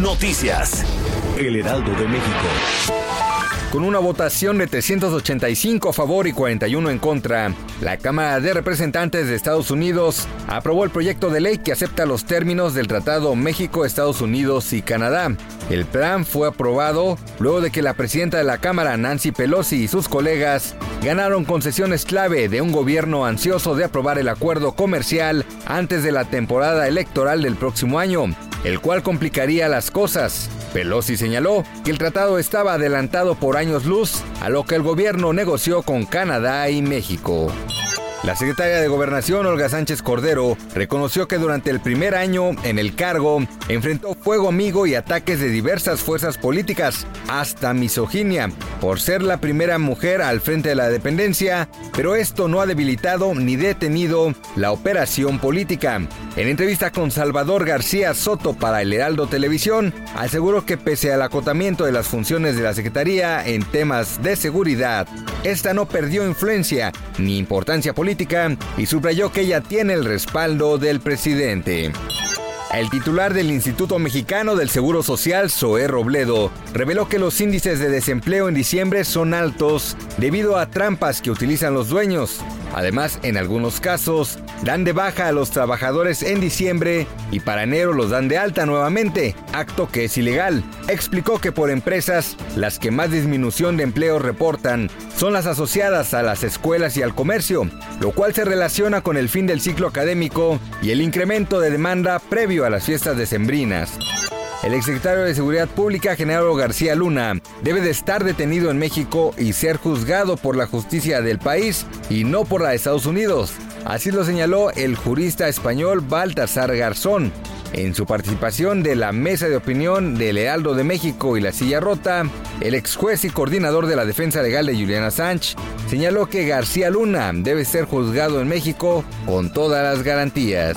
Noticias. El Heraldo de México. Con una votación de 385 a favor y 41 en contra, la Cámara de Representantes de Estados Unidos aprobó el proyecto de ley que acepta los términos del Tratado México, Estados Unidos y Canadá. El plan fue aprobado luego de que la presidenta de la Cámara, Nancy Pelosi, y sus colegas ganaron concesiones clave de un gobierno ansioso de aprobar el acuerdo comercial antes de la temporada electoral del próximo año, el cual complicaría las cosas. Pelosi señaló que el tratado estaba adelantado por años luz a lo que el gobierno negoció con Canadá y México. La secretaria de Gobernación, Olga Sánchez Cordero, reconoció que durante el primer año en el cargo enfrentó fuego amigo y ataques de diversas fuerzas políticas, hasta misoginia, por ser la primera mujer al frente de la dependencia, pero esto no ha debilitado ni detenido la operación política. En entrevista con Salvador García Soto para el Heraldo Televisión, aseguró que pese al acotamiento de las funciones de la Secretaría en temas de seguridad, esta no perdió influencia ni importancia política y subrayó que ella tiene el respaldo del presidente. El titular del Instituto Mexicano del Seguro Social, Zoé Robledo, reveló que los índices de desempleo en diciembre son altos debido a trampas que utilizan los dueños. Además, en algunos casos, dan de baja a los trabajadores en diciembre y para enero los dan de alta nuevamente, acto que es ilegal. Explicó que por empresas, las que más disminución de empleo reportan son las asociadas a las escuelas y al comercio, lo cual se relaciona con el fin del ciclo académico y el incremento de demanda a las fiestas decembrinas. El exsecretario de Seguridad Pública, Genaro García Luna, debe de estar detenido en México y ser juzgado por la justicia del país y no por la de Estados Unidos. Así lo señaló el jurista español Baltasar Garzón. En su participación de la mesa de opinión del Heraldo de México y la Silla Rota, el ex juez y coordinador de la defensa legal de Juliana Sánchez señaló que García Luna debe ser juzgado en México con todas las garantías.